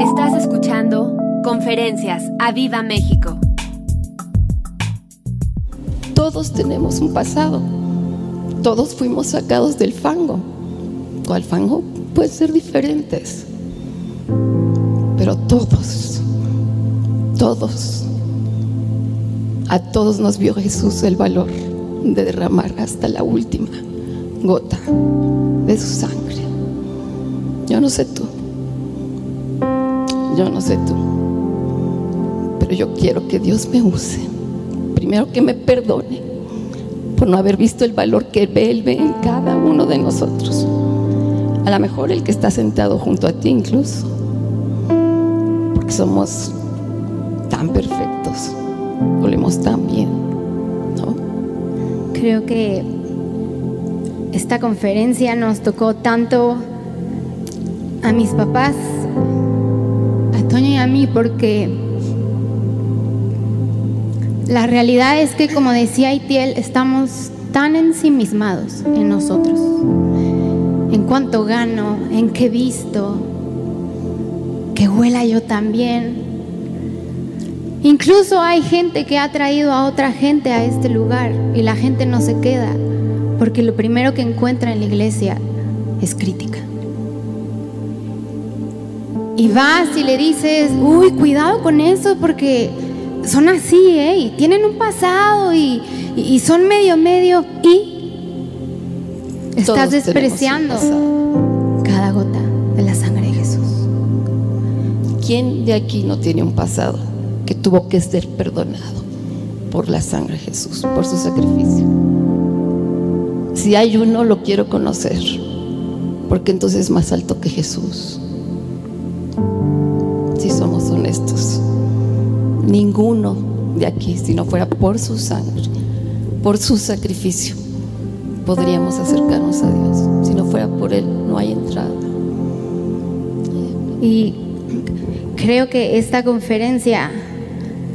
Estás escuchando Conferencias a Viva México. Todos tenemos un pasado. Todos fuimos sacados del fango. Al fango puede ser diferentes. Pero todos, todos, a todos nos vio Jesús el valor de derramar hasta la última gota de su sangre. Yo no sé yo no sé tú, pero yo quiero que Dios me use. Primero que me perdone por no haber visto el valor que Él ve en cada uno de nosotros. A lo mejor el que está sentado junto a ti incluso, porque somos tan perfectos, olemos tan bien, ¿no? Creo que esta conferencia nos tocó tanto a mis papás, a Toño y a mí, porque la realidad es que, como decía Itiel, estamos tan ensimismados en nosotros, en cuanto gano, en qué visto, que huela yo también. Incluso hay gente que ha traído a otra gente a este lugar y la gente no se queda porque lo primero que encuentra en la iglesia es crítica. Y vas y le dices, uy, cuidado con eso porque son así, ¿eh? Y tienen un pasado y, y- y son medio, medio. Y estás Todos despreciando cada gota de la sangre de Jesús. ¿Quién de aquí no tiene un pasado que tuvo que ser perdonado por la sangre de Jesús, por su sacrificio? Si hay uno, lo quiero conocer, porque entonces es más alto que Jesús. Ninguno de aquí, si no fuera por su sangre, por su sacrificio, podríamos acercarnos a Dios. Si no fuera por Él, no hay entrada. Y creo que esta conferencia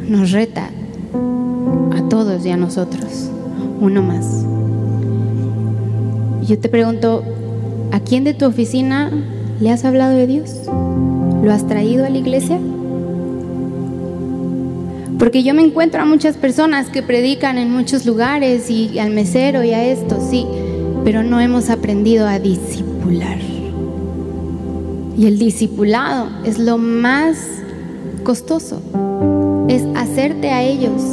nos reta a todos y a nosotros, uno más. Yo te pregunto, ¿a quién de tu oficina le has hablado de Dios? ¿Lo has traído a la iglesia? Porque yo me encuentro a muchas personas que predican en muchos lugares y al mesero y a esto, sí, pero no hemos aprendido a discipular. Y el discipulado es lo más costoso, es hacerte a ellos.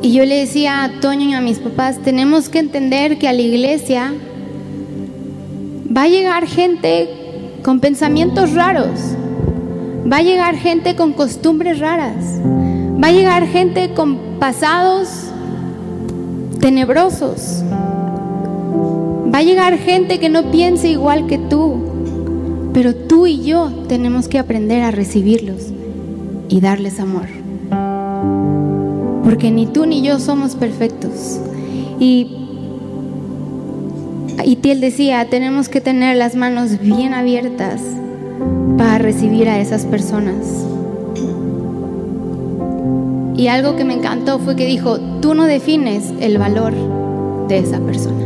Y yo le decía a Toño y a mis papás, tenemos que entender que a la iglesia va a llegar gente con pensamientos raros, va a llegar gente con costumbres raras, va a llegar gente con pasados tenebrosos, va a llegar gente que no piense igual que tú, pero tú y yo tenemos que aprender a recibirlos y darles amor. Porque ni tú ni yo somos perfectos. Y Itiel decía, tenemos que tener las manos bien abiertas para recibir a esas personas. Y algo que me encantó fue que dijo, tú no defines el valor de esa persona.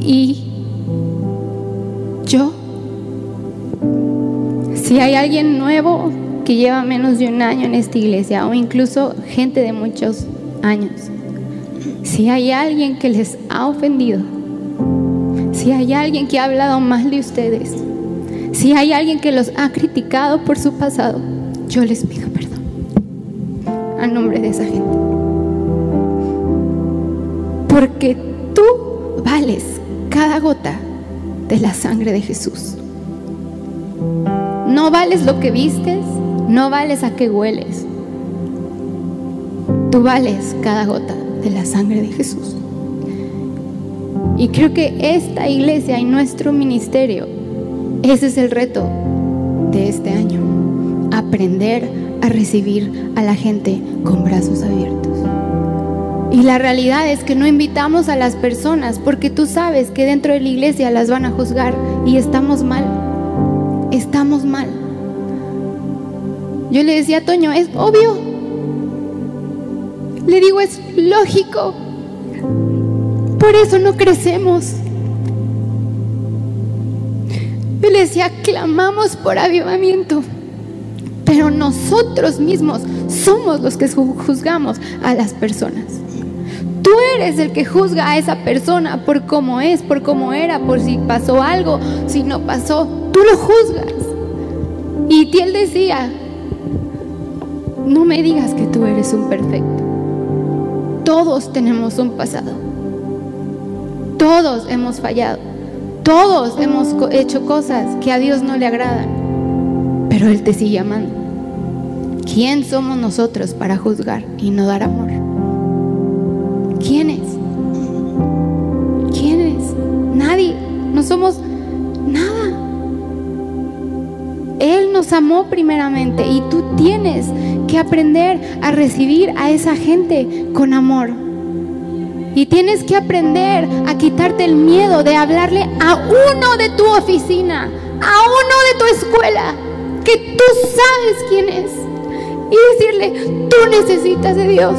Y yo, si hay alguien nuevo que lleva menos de un año en esta iglesia o incluso gente de muchos años, si hay alguien que les ha ofendido, si hay alguien que ha hablado mal de ustedes, si hay alguien que los ha criticado por su pasado, yo les pido perdón a nombre de esa gente. Porque tú vales cada gota de la sangre de Jesús. No vales lo que vistes, no vales a qué hueles. Tú vales cada gota de la sangre de Jesús. Y creo que esta iglesia y nuestro ministerio, ese es el reto de este año. Aprender a recibir a la gente con brazos abiertos. Y la realidad es que no invitamos a las personas porque tú sabes que dentro de la iglesia las van a juzgar y estamos mal. Estamos mal. Yo le decía a Toño, es obvio. Le digo, es lógico. Por eso no crecemos. Yo le decía, clamamos por avivamiento, pero nosotros mismos somos los que juzgamos a las personas. Tú eres el que juzga a esa persona por cómo es, por cómo era, por si pasó algo, si no pasó. Tú lo juzgas. Y él decía, no me digas que tú eres un perfecto. Todos tenemos un pasado. Todos hemos fallado. Todos hemos hecho cosas que a Dios no le agradan. Pero Él te sigue amando. ¿Quién somos nosotros para juzgar y no dar amor? ¿Quiénes? ¿Quiénes? Nadie. No somos nada. Él nos amó primeramente y tú tienes que aprender a recibir a esa gente con amor. Y tienes que aprender a quitarte el miedo de hablarle a uno de tu oficina, a uno de tu escuela, que tú sabes quién es. Y decirle, tú necesitas de Dios.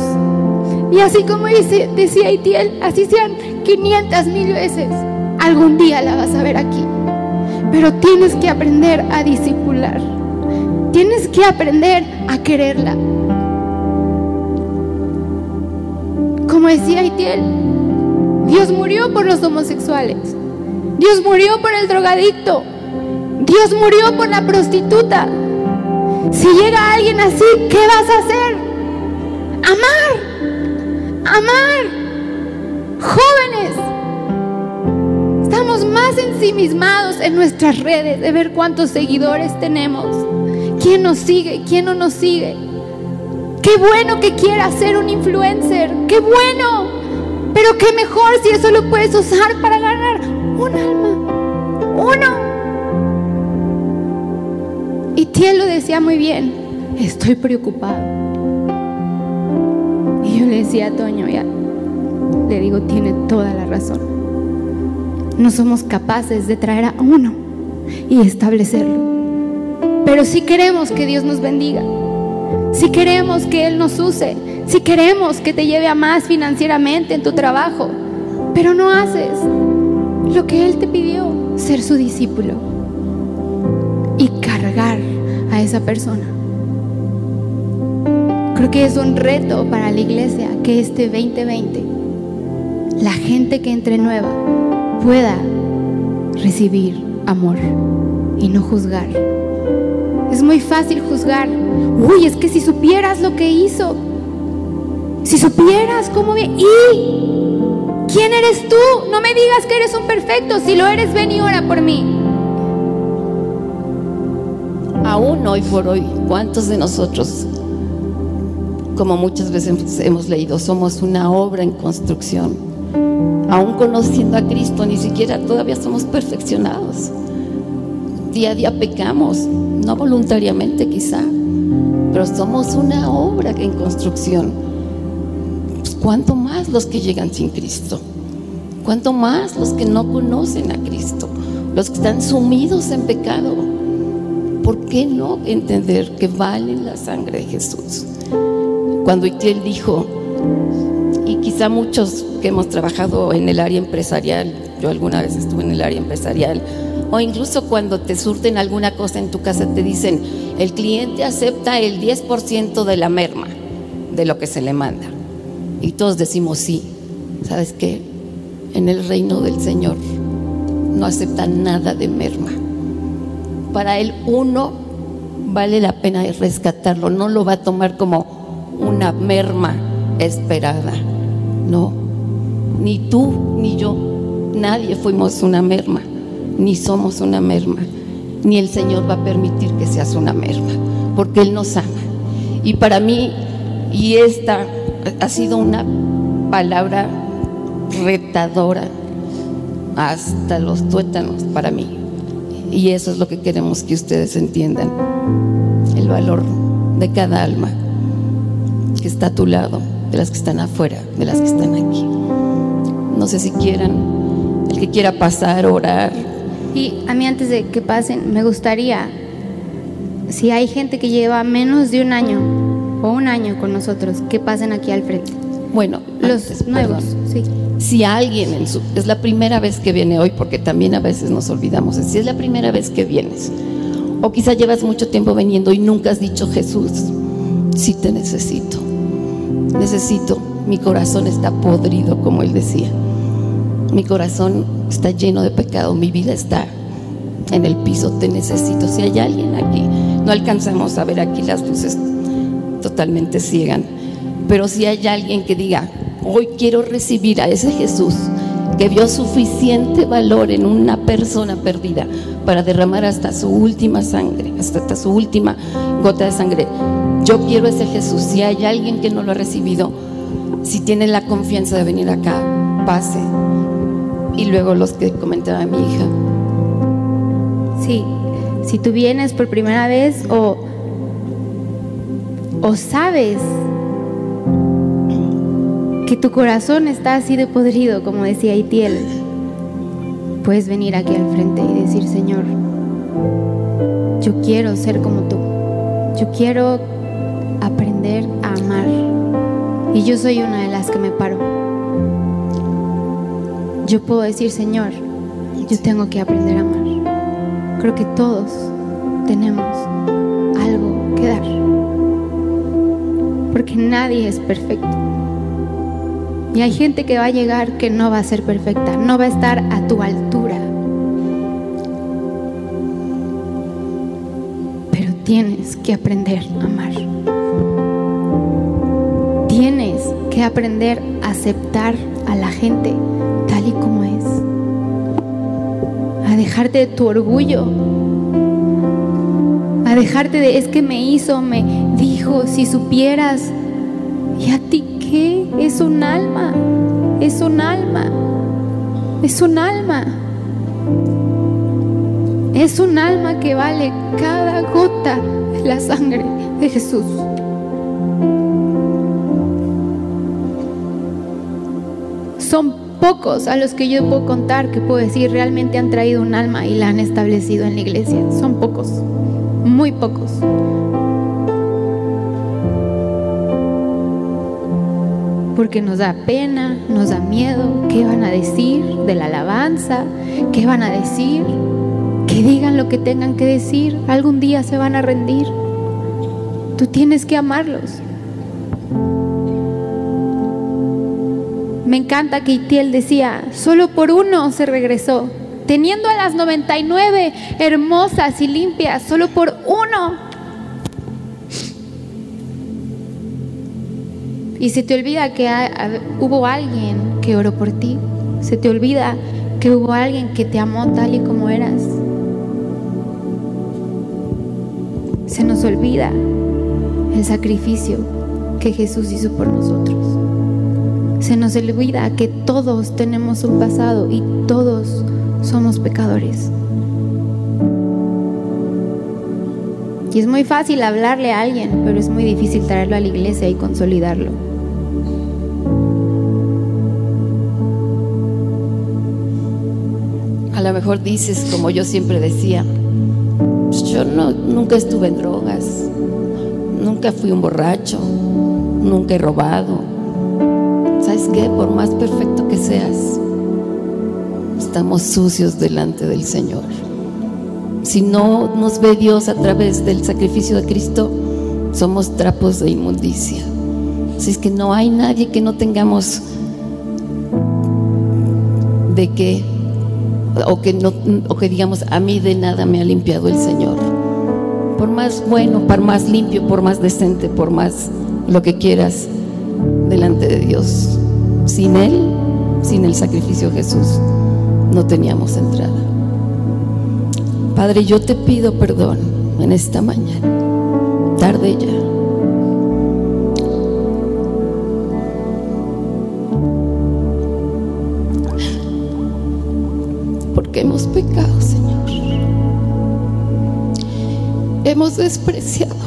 Y así como decía Itiel, así sean 500 mil veces, algún día la vas a ver aquí. Pero tienes que aprender a disipular. Tienes que aprender a quererla. Decía Itiel, Dios murió por los homosexuales. Dios murió por el drogadicto. Dios murió por la prostituta. Si llega alguien así, ¿qué vas a hacer? Amar. Amar. Jóvenes, estamos más ensimismados en nuestras redes de ver cuántos seguidores tenemos, quién nos sigue, quién no nos sigue. Qué bueno que quiera ser un influencer, qué bueno. Pero qué mejor si eso lo puedes usar para ganar un alma, uno. Y Tiel lo decía muy bien, estoy preocupado. Y yo le decía a Toño, ya, le digo, tiene toda la razón. No somos capaces de traer a uno y establecerlo. Pero si queremos que Dios nos bendiga si queremos que Él nos use, si queremos que te lleve a más financieramente en tu trabajo, pero no haces lo que Él te pidió, ser su discípulo y cargar a esa persona. Creo que es un reto para la iglesia que este 2020, la gente que entre nueva, pueda recibir amor y no juzgar. Es muy fácil juzgar. Uy, es que si supieras lo que hizo, si supieras cómo. ¿Y quién eres tú? No me digas que eres un perfecto. Si lo eres, ven y ora por mí. Aún hoy por hoy, ¿cuántos de nosotros, como muchas veces hemos leído, somos una obra en construcción? Aún conociendo a Cristo, ni siquiera todavía somos perfeccionados. Día a día pecamos, no voluntariamente quizá, pero somos una obra en construcción. Pues, ¿Cuánto más los que llegan sin Cristo? ¿Cuánto más los que no conocen a Cristo? Los que están sumidos en pecado. ¿Por qué no entender que vale la sangre de Jesús? Cuando Itiel dijo, y quizá muchos que hemos trabajado en el área empresarial, yo alguna vez estuve en el área empresarial, o incluso cuando te surten alguna cosa en tu casa, te dicen, el cliente acepta el 10% de la merma de lo que se le manda. Y todos decimos sí. ¿Sabes qué? En el reino del Señor no acepta nada de merma. Para él uno vale la pena rescatarlo, no lo va a tomar como una merma esperada. No, ni tú ni yo, nadie fuimos una merma ni somos una merma, ni el Señor va a permitir que seas una merma, porque Él nos ama. Y para mí, y esta ha sido una palabra retadora hasta los tuétanos para mí. Y eso es lo que queremos que ustedes entiendan, el valor de cada alma que está a tu lado, de las que están afuera, de las que están aquí. No sé si quieran, el que quiera pasar, orar, y a mí antes de que pasen, me gustaría, si hay gente que lleva menos de un año o un año con nosotros, que pasen aquí al frente. Bueno, los nuevos, sí. Si alguien en su, es la primera vez que viene hoy, porque también a veces nos olvidamos, si es la primera vez que vienes, o quizá llevas mucho tiempo viniendo y nunca has dicho Jesús, sí te necesito, necesito, mi corazón está podrido, como él decía, mi corazón está lleno de pecado, mi vida está en el piso, te necesito. Si hay alguien aquí, no alcanzamos a ver aquí las luces totalmente ciegan, pero si hay alguien que diga, hoy quiero recibir a ese Jesús que vio suficiente valor en una persona perdida para derramar hasta su última sangre, hasta, su última gota de sangre. Yo quiero ese Jesús. Si hay alguien que no lo ha recibido, si tiene la confianza de venir acá, pase. Y luego los que comentaba mi hija, Sí, si tú vienes por primera vez o, o sabes que tu corazón está así de podrido, como decía Itiel, puedes venir aquí al frente y decir, Señor, yo quiero ser como tú, yo quiero aprender a amar. Y yo soy una de las que me paro. Yo puedo decir, Señor, yo tengo que aprender a amar. Creo que todos tenemos algo que dar. Porque nadie es perfecto. Y hay gente que va a llegar que no va a ser perfecta, no va a estar a tu altura. Pero tienes que aprender a amar. Que aprender a aceptar a la gente tal y como es a dejarte de tu orgullo, a dejarte de es que me hizo, me dijo, si supieras, ¿y a ti qué? Es un alma, es un alma, es un alma. Es un alma que vale cada gota de la sangre de Jesús. Son pocos a los que yo puedo contar, que puedo decir, realmente han traído un alma y la han establecido en la iglesia. Son pocos, muy pocos. Porque nos da pena, nos da miedo, ¿qué van a decir de la alabanza? ¿Qué van a decir? Que digan lo que tengan que decir, algún día se van a rendir. Tú tienes que amarlos. Me encanta que Itiel decía, solo por uno se regresó, teniendo a las 99 hermosas y limpias, solo por uno. Y se te olvida que hubo alguien que oró por ti, se te olvida que hubo alguien que te amó tal y como eras. Se nos olvida el sacrificio que Jesús hizo por nosotros se nos olvida que todos tenemos un pasado y todos somos pecadores. Y es muy fácil hablarle a alguien, pero es muy difícil traerlo a la iglesia y consolidarlo. A lo mejor dices, como yo siempre decía, pues yo no, nunca estuve en drogas, nunca fui un borracho, nunca he robado, ¿sabes qué? Por más perfecto que seas, estamos sucios delante del Señor. Si no nos ve Dios a través del sacrificio de Cristo, somos trapos de inmundicia. Así es que no hay nadie que no tengamos de que o que no o que digamos a mí de nada me ha limpiado el Señor. Por más bueno, por más limpio, por más decente, por más lo que quieras, delante de Dios. Sin Él, sin el sacrificio de Jesús, no teníamos entrada. Padre, yo te pido perdón en esta mañana, tarde ya. Porque hemos pecado, Señor. Hemos despreciado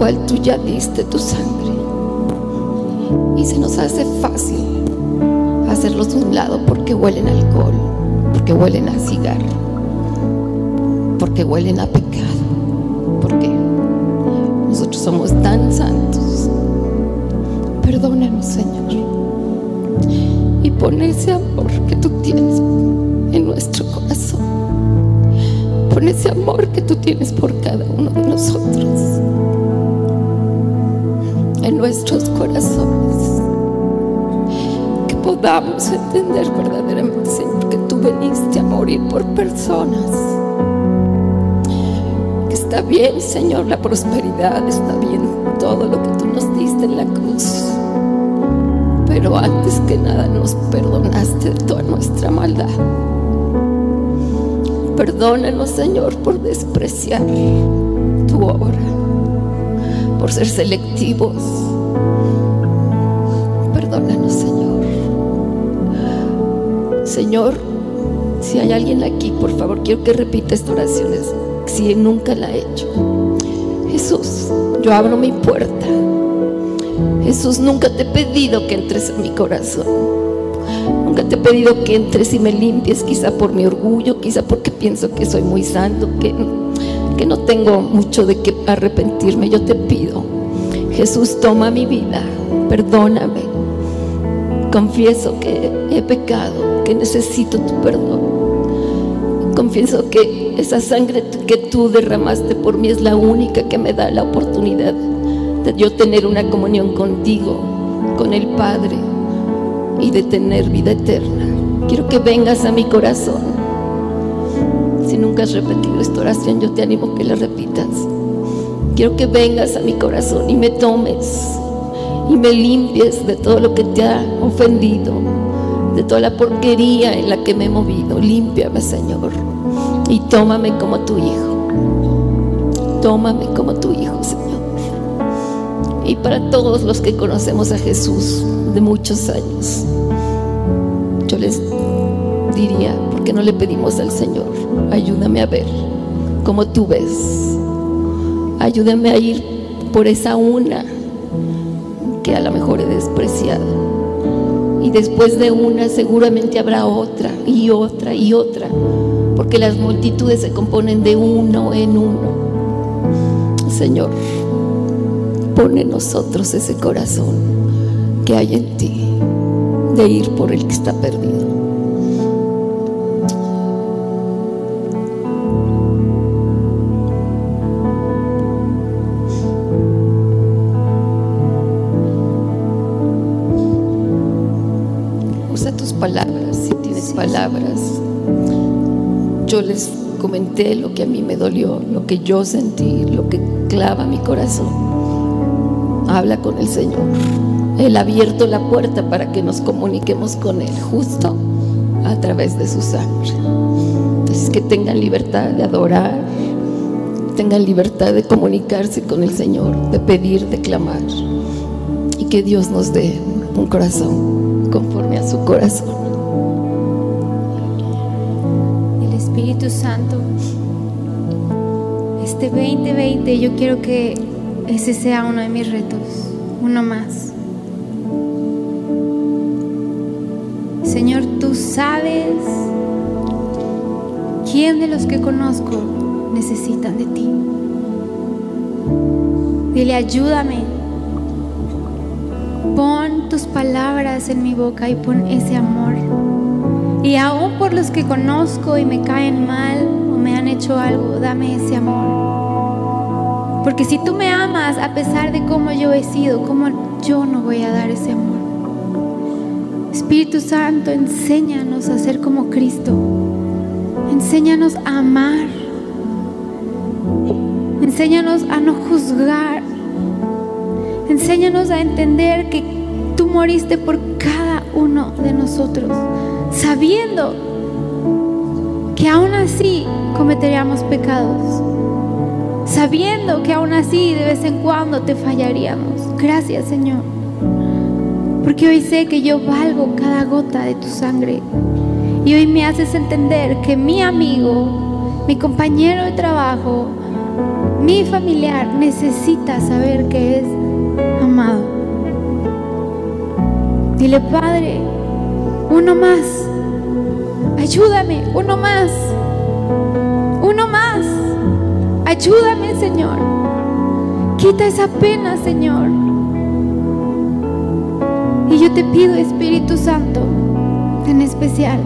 cual tú ya diste tu sangre. Y se nos hace fácil hacerlos un lado porque huelen alcohol, porque huelen a cigarro, porque huelen a pecado, porque nosotros somos tan santos, Perdónanos, Señor. Y pon ese amor que tú tienes en nuestro corazón. Pon ese amor que tú tienes por cada uno de nosotros. En nuestros corazones. Que podamos entender verdaderamente, Señor, que tú veniste a morir por personas. Que está bien, Señor, la prosperidad, está bien todo lo que tú nos diste en la cruz. Pero antes que nada nos perdonaste de toda nuestra maldad. Perdónanos, Señor, por despreciar tu obra, por ser selectivos. Perdónanos, Señor. Señor, si hay alguien aquí, por favor, quiero que repita esta oración si nunca la ha hecho. Jesús, yo abro mi puerta. Jesús, nunca te he pedido que entres en mi corazón. Nunca te he pedido que entres y me limpies, quizá por mi orgullo, quizá porque pienso que soy muy santo, que, que no tengo mucho de qué arrepentirme. Yo te pido, Jesús, toma mi vida, perdóname. Confieso que he pecado, que necesito tu perdón. Confieso que esa sangre que tú derramaste por mí es la única que me da la oportunidad de yo tener una comunión contigo, con el Padre y de tener vida eterna. Quiero que vengas a mi corazón. Si nunca has repetido esta oración, yo te animo a que la repitas. Quiero que vengas a mi corazón y me tomes y me limpies de todo lo que te ha ofendido, de toda la porquería en la que me he movido. Límpiame, Señor, y tómame como tu hijo. Tómame como tu hijo, Señor. Y para todos los que conocemos a Jesús de muchos años, yo les diría, ¿por qué no le pedimos al Señor? Ayúdame a ver como tú ves. Ayúdame a ir por esa una que a lo mejor he despreciado. Y después de una seguramente habrá otra y otra y otra, porque las multitudes se componen de uno en uno. Señor, pone en nosotros ese corazón que hay en ti, de ir por el que está perdido. Usa tus palabras, si tienes palabras. Yo les comenté lo que a mí me dolió, lo que yo sentí, lo que clava mi corazón. Habla con el Señor. Él ha abierto la puerta para que nos comuniquemos con Él, justo a través de su sangre. Entonces, que tengan libertad de adorar, tengan libertad de comunicarse con el Señor, de pedir, de clamar. Y que Dios nos dé un corazón conforme a su corazón. El Espíritu Santo, este 2020 yo quiero que ese sea uno de mis retos, uno más. Señor, tú sabes quién de los que conozco necesitan de ti. Dile, ayúdame. Pon tus palabras en mi boca y pon ese amor. Y aún por los que conozco y me caen mal o me han hecho algo, dame ese amor. Porque si tú me amas a pesar de cómo yo he sido, ¿cómo yo no voy a dar ese amor? Espíritu Santo, enséñanos a ser como Cristo. Enséñanos a amar. Enséñanos a no juzgar. Enséñanos a entender que tú moriste por cada uno de nosotros, sabiendo que aún así cometeríamos pecados, sabiendo que aún así de vez en cuando te fallaríamos. Gracias Señor, porque hoy sé que yo valgo cada gota de tu sangre y hoy me haces entender que mi amigo, mi compañero de trabajo, mi familiar necesita saber que es amado. Dile, Padre, uno más. Ayúdame, uno más. Uno más. Ayúdame, Señor. Quita esa pena, Señor. Y yo te pido, Espíritu Santo, en especial,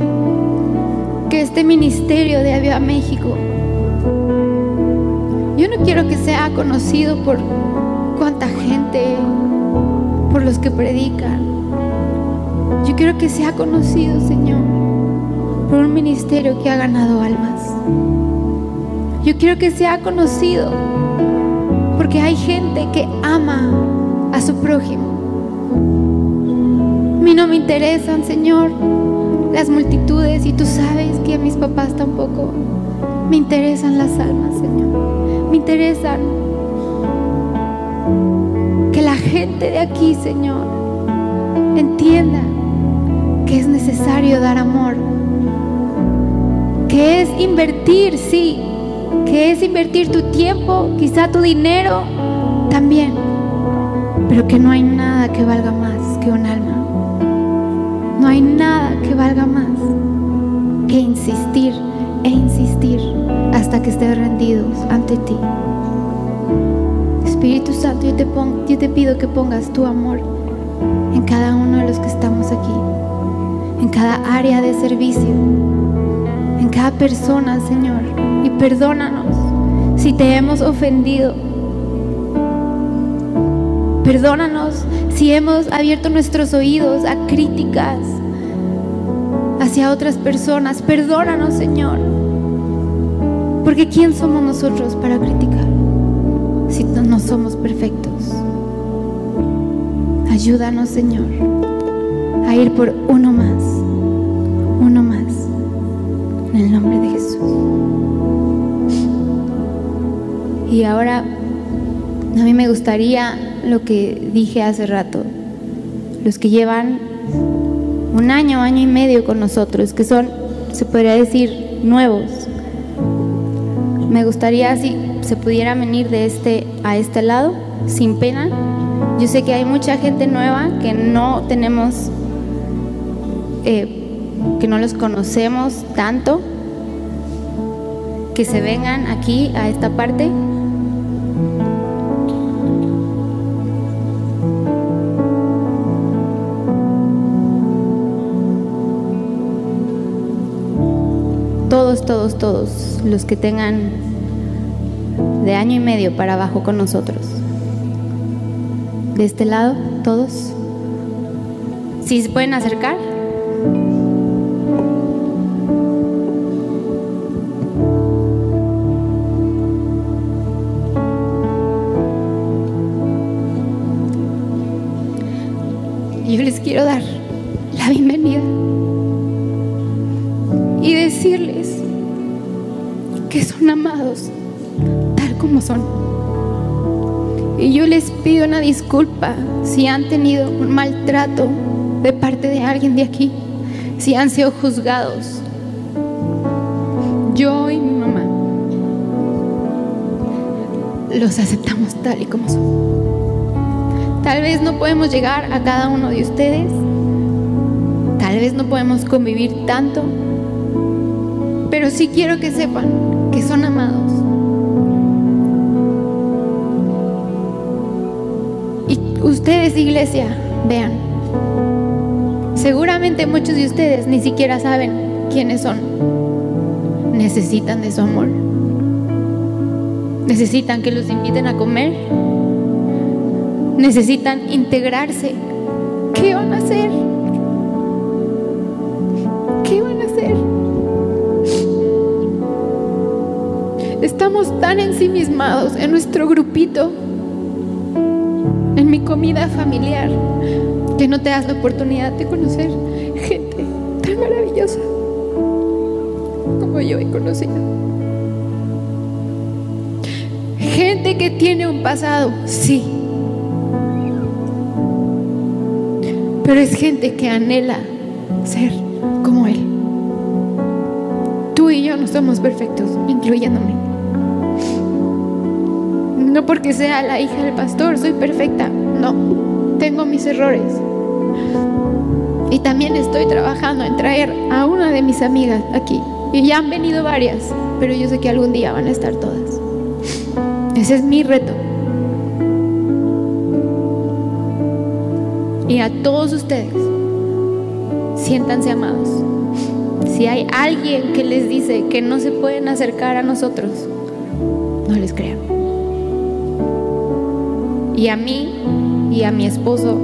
que este ministerio de Aviva México, yo no quiero que sea conocido por cuánta gente, por los que predican. Yo quiero que sea conocido, Señor, por un ministerio que ha ganado almas. Yo quiero que sea conocido porque hay gente que ama a su prójimo. A mí no me interesan, Señor, las multitudes y tú sabes que a mis papás tampoco me interesan las almas, Señor. Me interesan que la gente de aquí, Señor, entienda que es necesario dar amor, que es invertir, sí, que es invertir tu tiempo, quizá tu dinero también, pero que no hay nada que valga más que un alma. No hay nada que valga más que insistir e insistir hasta que estés rendidos ante ti. Espíritu Santo, yo te, yo te pido que pongas tu amor en cada uno de los que estamos aquí, en cada área de servicio, en cada persona, Señor. Y perdónanos si te hemos ofendido. Perdónanos si hemos abierto nuestros oídos a críticas hacia otras personas. Perdónanos, Señor. Porque ¿quién somos nosotros para criticar si no somos perfectos? Ayúdanos, Señor, a ir por uno más, en el nombre de Jesús. Y ahora, a mí me gustaría lo que dije hace rato, los que llevan un año, año y medio con nosotros, que son, se podría decir, nuevos. Me gustaría si se pudiera venir de este a este lado, sin pena. Yo sé que hay mucha gente nueva que no tenemos, eh, que no los conocemos tanto, que se vengan aquí a esta parte. Todos, todos, todos los que tengan de año y medio para abajo con nosotros. De este lado, todos. Si se pueden acercar. Que son amados tal como son. Y yo les pido una disculpa si han tenido un maltrato de parte de alguien de aquí, si han sido juzgados. Yo y mi mamá los aceptamos tal y como son. Tal vez no podemos llegar a cada uno de ustedes, tal vez no podemos convivir tanto, pero sí quiero que sepan que son amados. Y ustedes, iglesia, vean, seguramente muchos de ustedes ni siquiera saben quiénes son. Necesitan de su amor. Necesitan que los inviten a comer. Necesitan integrarse. ¿Qué van a hacer? ¿Qué van a hacer? Estamos tan ensimismados en nuestro grupito, en mi comida familiar, que no te das la oportunidad de conocer gente tan maravillosa como yo he conocido. Gente que tiene un pasado, sí. Pero es gente que anhela ser como Él. Tú y yo no somos perfectos, incluyéndome. No porque sea la hija del pastor, soy perfecta. No, tengo mis errores. Y también estoy trabajando en traer a una de mis amigas aquí. Y ya han venido varias, pero yo sé que algún día van a estar todas. Ese es mi reto. Y a todos ustedes, siéntanse amados. Si hay alguien que les dice que no se pueden acercar a nosotros, no les crean. Y a mí y a mi esposo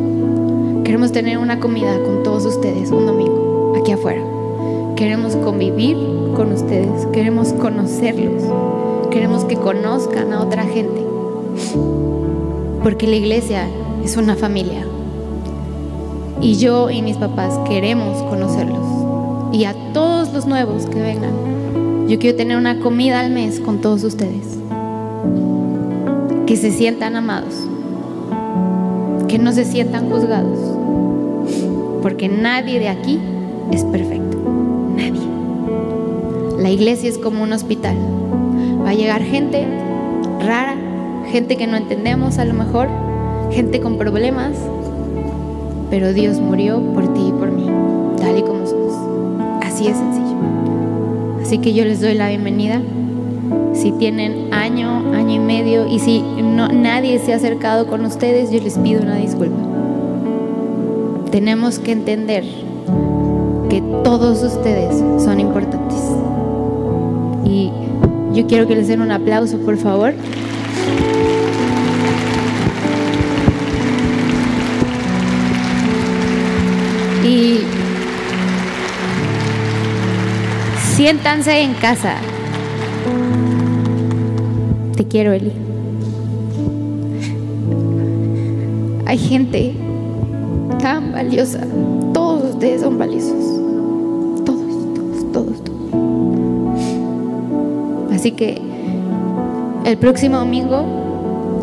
queremos tener una comida con todos ustedes un domingo aquí afuera. Queremos convivir con ustedes, queremos conocerlos, queremos que conozcan a otra gente. Porque la iglesia es una familia. Y yo y mis papás queremos conocerlos. Y a todos los nuevos que vengan, yo quiero tener una comida al mes con todos ustedes. Que se sientan amados. Que no se sientan juzgados. Porque nadie de aquí es perfecto. Nadie. La iglesia es como un hospital. Va a llegar gente rara, gente que no entendemos a lo mejor, gente con problemas, pero Dios murió por ti y por mí, tal y como somos. Así es sencillo. Así que yo les doy la bienvenida. Si tienen año, año y medio y si no, nadie se ha acercado con ustedes, yo les pido una disculpa. Tenemos que entender que todos ustedes son importantes. Y yo quiero que les den un aplauso, por favor. Y siéntanse en casa. Quiero, Eli. Hay gente tan valiosa. Todos ustedes son valiosos. Todos, todos, todos, todos. Así que el próximo domingo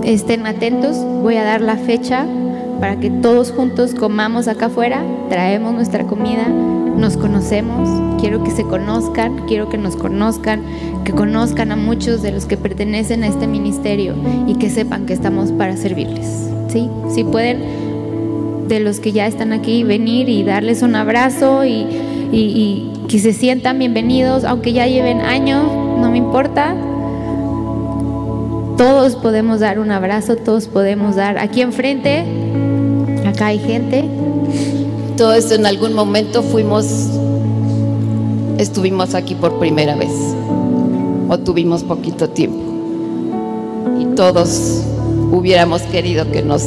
estén atentos. Voy a dar la fecha para que todos juntos comamos acá afuera, traemos nuestra comida, nos conocemos, quiero que se conozcan, quiero que nos conozcan, que conozcan a muchos de los que pertenecen a este ministerio y que sepan que estamos para servirles. ¿sí? Si pueden, de los que ya están aquí, venir y darles un abrazo y, y, que se sientan bienvenidos, aunque ya lleven años, no me importa. Todos podemos dar un abrazo, todos podemos dar aquí enfrente Acá hay gente. Todo esto en algún momento fuimos, estuvimos aquí por primera vez o tuvimos poquito tiempo y todos hubiéramos querido que nos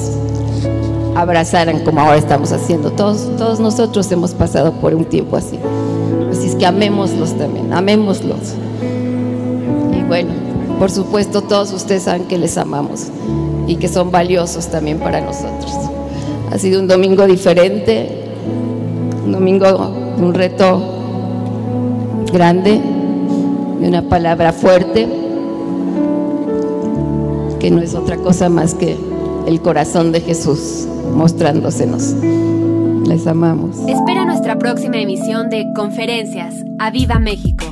abrazaran como ahora estamos haciendo. Todos, todos nosotros hemos pasado por un tiempo así. Así es que amémoslos también, amémoslos. Y bueno, por supuesto todos ustedes saben que les amamos y que son valiosos también para nosotros. Ha sido un domingo diferente, un domingo de un reto grande, de una palabra fuerte, que no es otra cosa más que el corazón de Jesús mostrándosenos. Les amamos. Espera nuestra próxima emisión de Conferencias. ¡A Viva México!